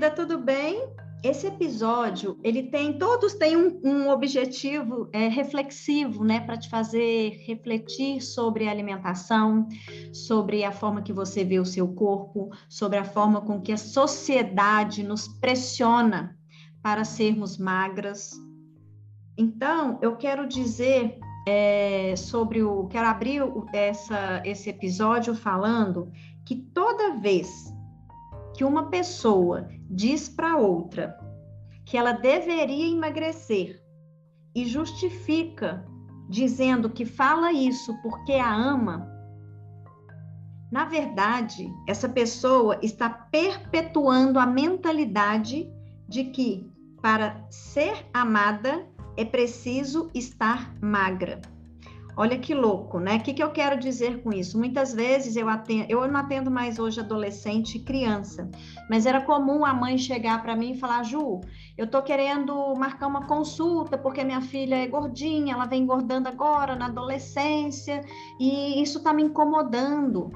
querida, tudo bem? Esse episódio, ele tem, todos têm um, um objetivo é, reflexivo, né, para te fazer refletir sobre a alimentação, sobre a forma que você vê o seu corpo, sobre a forma com que a sociedade nos pressiona para sermos magras. Então, eu quero dizer é, sobre o, quero abrir essa, esse episódio falando que toda vez que uma pessoa diz para outra que ela deveria emagrecer e justifica dizendo que fala isso porque a ama, na verdade, essa pessoa está perpetuando a mentalidade de que para ser amada é preciso estar magra. Olha que louco, né? O que, que eu quero dizer com isso? Muitas vezes eu atendo, eu não atendo mais hoje adolescente e criança, mas era comum a mãe chegar para mim e falar: Ju, eu tô querendo marcar uma consulta porque minha filha é gordinha, ela vem engordando agora na adolescência e isso tá me incomodando.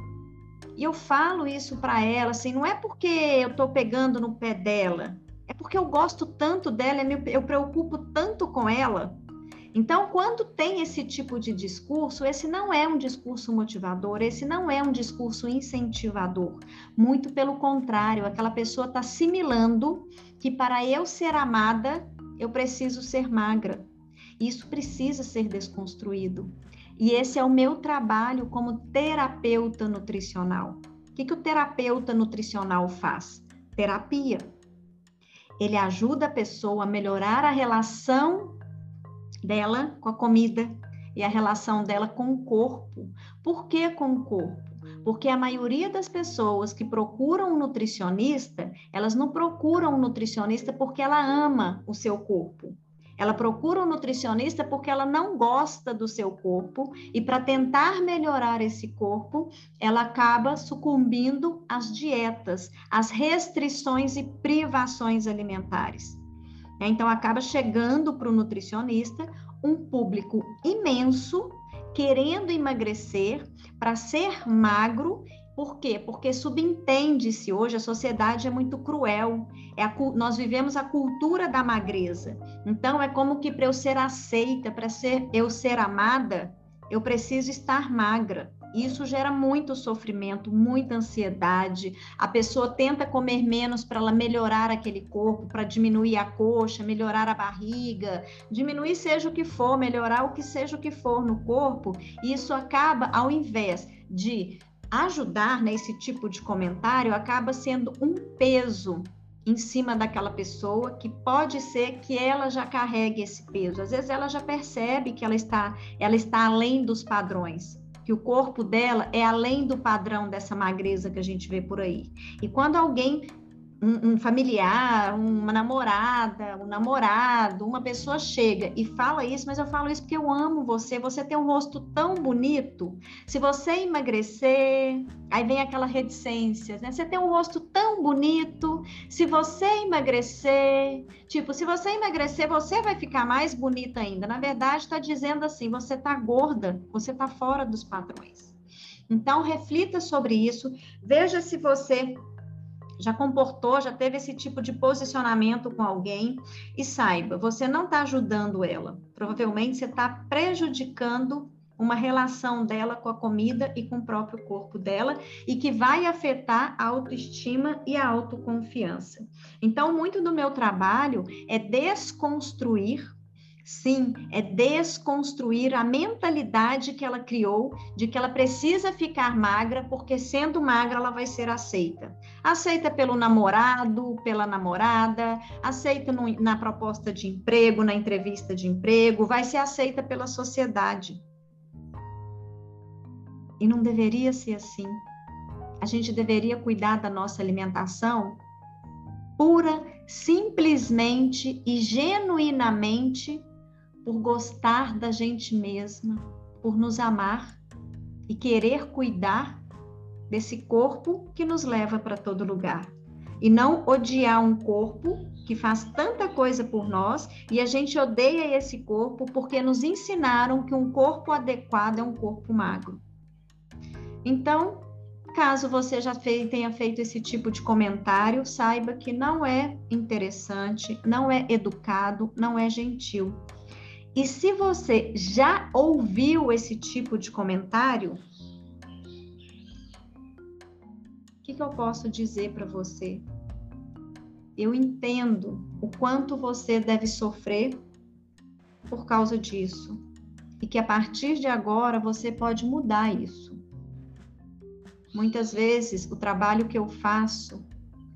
E eu falo isso para ela, assim, não é porque eu tô pegando no pé dela, é porque eu gosto tanto dela, eu me preocupo tanto com ela então, quando tem esse tipo de discurso, esse não é um discurso motivador, esse não é um discurso incentivador. Muito pelo contrário, aquela pessoa está assimilando que para eu ser amada, eu preciso ser magra. Isso precisa ser desconstruído. E esse é o meu trabalho como terapeuta nutricional. O que, que o terapeuta nutricional faz? Terapia. Ele ajuda a pessoa a melhorar a relação dela com a comida e a relação dela com o corpo. Por que com o corpo? Porque a maioria das pessoas que procuram um nutricionista, elas não procuram um nutricionista porque ela ama o seu corpo. Ela procura um nutricionista porque ela não gosta do seu corpo e para tentar melhorar esse corpo, ela acaba sucumbindo às dietas, às restrições e privações alimentares. Né? Então, acaba chegando para o nutricionista um público imenso querendo emagrecer para ser magro. Por quê? Porque subentende-se hoje, a sociedade é muito cruel. É a, nós vivemos a cultura da magreza. Então, é como que para eu ser aceita, para ser, eu ser amada, eu preciso estar magra. Isso gera muito sofrimento, muita ansiedade. A pessoa tenta comer menos para ela melhorar aquele corpo, para diminuir a coxa, melhorar a barriga, diminuir seja o que for, melhorar o que seja o que for no corpo. Isso acaba, ao invés de ajudar nesse né, tipo de comentário, acaba sendo um peso em cima daquela pessoa que pode ser que ela já carregue esse peso. Às vezes ela já percebe que ela está, ela está além dos padrões que o corpo dela é além do padrão dessa magreza que a gente vê por aí. E quando alguém um, um, familiar, uma namorada, um namorado, uma pessoa chega e fala isso, mas eu falo isso porque eu amo você, você tem um rosto tão bonito. Se você emagrecer, aí vem aquela reticência, né? Você tem um rosto tão bonito. Se você emagrecer, tipo, se você emagrecer, você vai ficar mais bonita ainda. Na verdade, está dizendo assim: você está gorda, você está fora dos padrões. Então, reflita sobre isso, veja se você já comportou, já teve esse tipo de posicionamento com alguém e saiba, você não está ajudando ela. Provavelmente você está prejudicando uma relação dela com a comida e com o próprio corpo dela e que vai afetar a autoestima e a autoconfiança. Então, muito do meu trabalho é desconstruir Sim, é desconstruir a mentalidade que ela criou de que ela precisa ficar magra porque sendo magra ela vai ser aceita. Aceita pelo namorado, pela namorada, aceita no, na proposta de emprego, na entrevista de emprego, vai ser aceita pela sociedade. E não deveria ser assim. A gente deveria cuidar da nossa alimentação pura, simplesmente e genuinamente por gostar da gente mesma, por nos amar e querer cuidar desse corpo que nos leva para todo lugar. E não odiar um corpo que faz tanta coisa por nós e a gente odeia esse corpo porque nos ensinaram que um corpo adequado é um corpo magro. Então, Caso você já tenha feito esse tipo de comentário, saiba que não é interessante, não é educado, não é gentil. E se você já ouviu esse tipo de comentário, o que, que eu posso dizer para você? Eu entendo o quanto você deve sofrer por causa disso. E que a partir de agora você pode mudar isso. Muitas vezes o trabalho que eu faço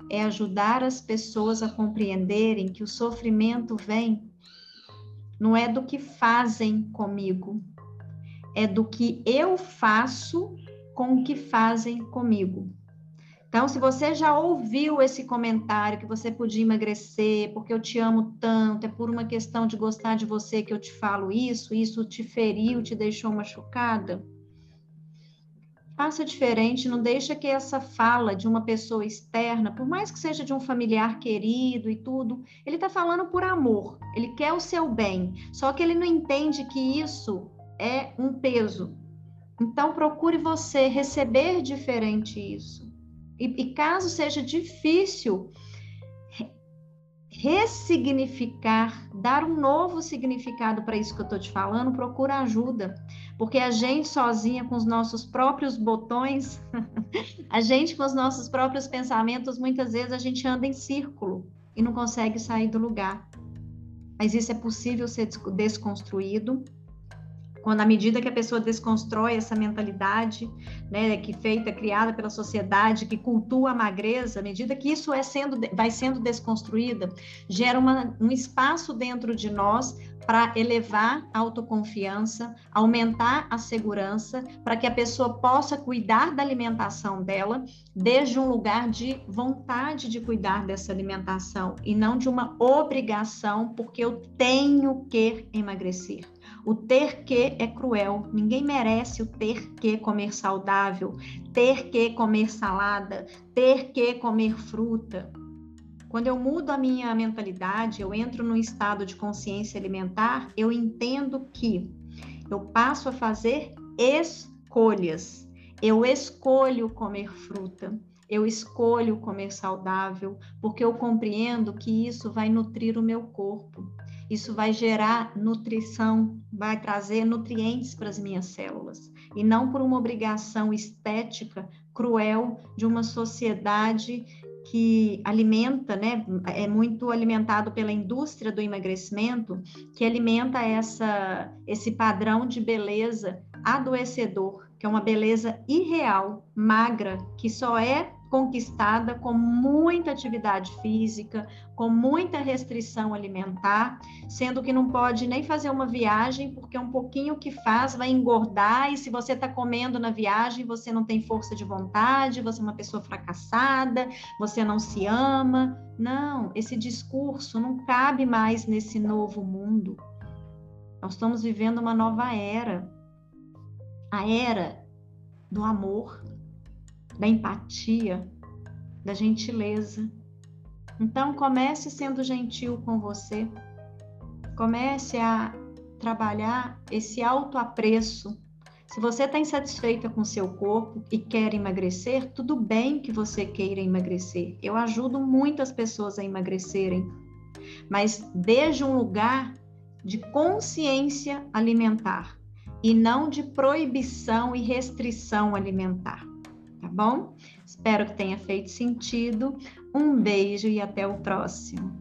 é ajudar as pessoas a compreenderem que o sofrimento vem não é do que fazem comigo, é do que eu faço com o que fazem comigo. Então, se você já ouviu esse comentário que você podia emagrecer porque eu te amo tanto, é por uma questão de gostar de você que eu te falo isso, isso te feriu, te deixou machucada, faça diferente, não deixa que essa fala de uma pessoa externa, por mais que seja de um familiar querido e tudo, ele está falando por amor, ele quer o seu bem, só que ele não entende que isso é um peso. Então, procure você receber diferente isso. E, e caso seja difícil ressignificar, dar um novo significado para isso que eu estou te falando, procura ajuda. Porque a gente sozinha, com os nossos próprios botões, a gente com os nossos próprios pensamentos, muitas vezes a gente anda em círculo e não consegue sair do lugar. Mas isso é possível ser desconstruído quando à medida que a pessoa desconstrói essa mentalidade, né, que feita, criada pela sociedade, que cultua a magreza, à medida que isso é sendo, vai sendo desconstruída, gera uma, um espaço dentro de nós para elevar a autoconfiança, aumentar a segurança, para que a pessoa possa cuidar da alimentação dela desde um lugar de vontade de cuidar dessa alimentação e não de uma obrigação, porque eu tenho que emagrecer. O ter que é cruel. Ninguém merece o ter que comer saudável, ter que comer salada, ter que comer fruta. Quando eu mudo a minha mentalidade, eu entro num estado de consciência alimentar, eu entendo que eu passo a fazer escolhas. Eu escolho comer fruta, eu escolho comer saudável, porque eu compreendo que isso vai nutrir o meu corpo. Isso vai gerar nutrição, vai trazer nutrientes para as minhas células, e não por uma obrigação estética cruel de uma sociedade que alimenta, né, é muito alimentado pela indústria do emagrecimento, que alimenta essa esse padrão de beleza adoecedor, que é uma beleza irreal, magra, que só é conquistada com muita atividade física, com muita restrição alimentar, sendo que não pode nem fazer uma viagem, porque um pouquinho que faz vai engordar, e se você está comendo na viagem, você não tem força de vontade, você é uma pessoa fracassada, você não se ama. Não, esse discurso não cabe mais nesse novo mundo. Nós estamos vivendo uma nova era. A era do amor, da empatia, da gentileza. Então, comece sendo gentil com você. Comece a trabalhar esse autoapreço. Se você está insatisfeita com seu corpo e quer emagrecer, tudo bem que você queira emagrecer. Eu ajudo muitas pessoas a emagrecerem, mas desde um lugar de consciência alimentar e não de proibição e restrição alimentar bom? Espero que tenha feito sentido. Um beijo e até o próximo.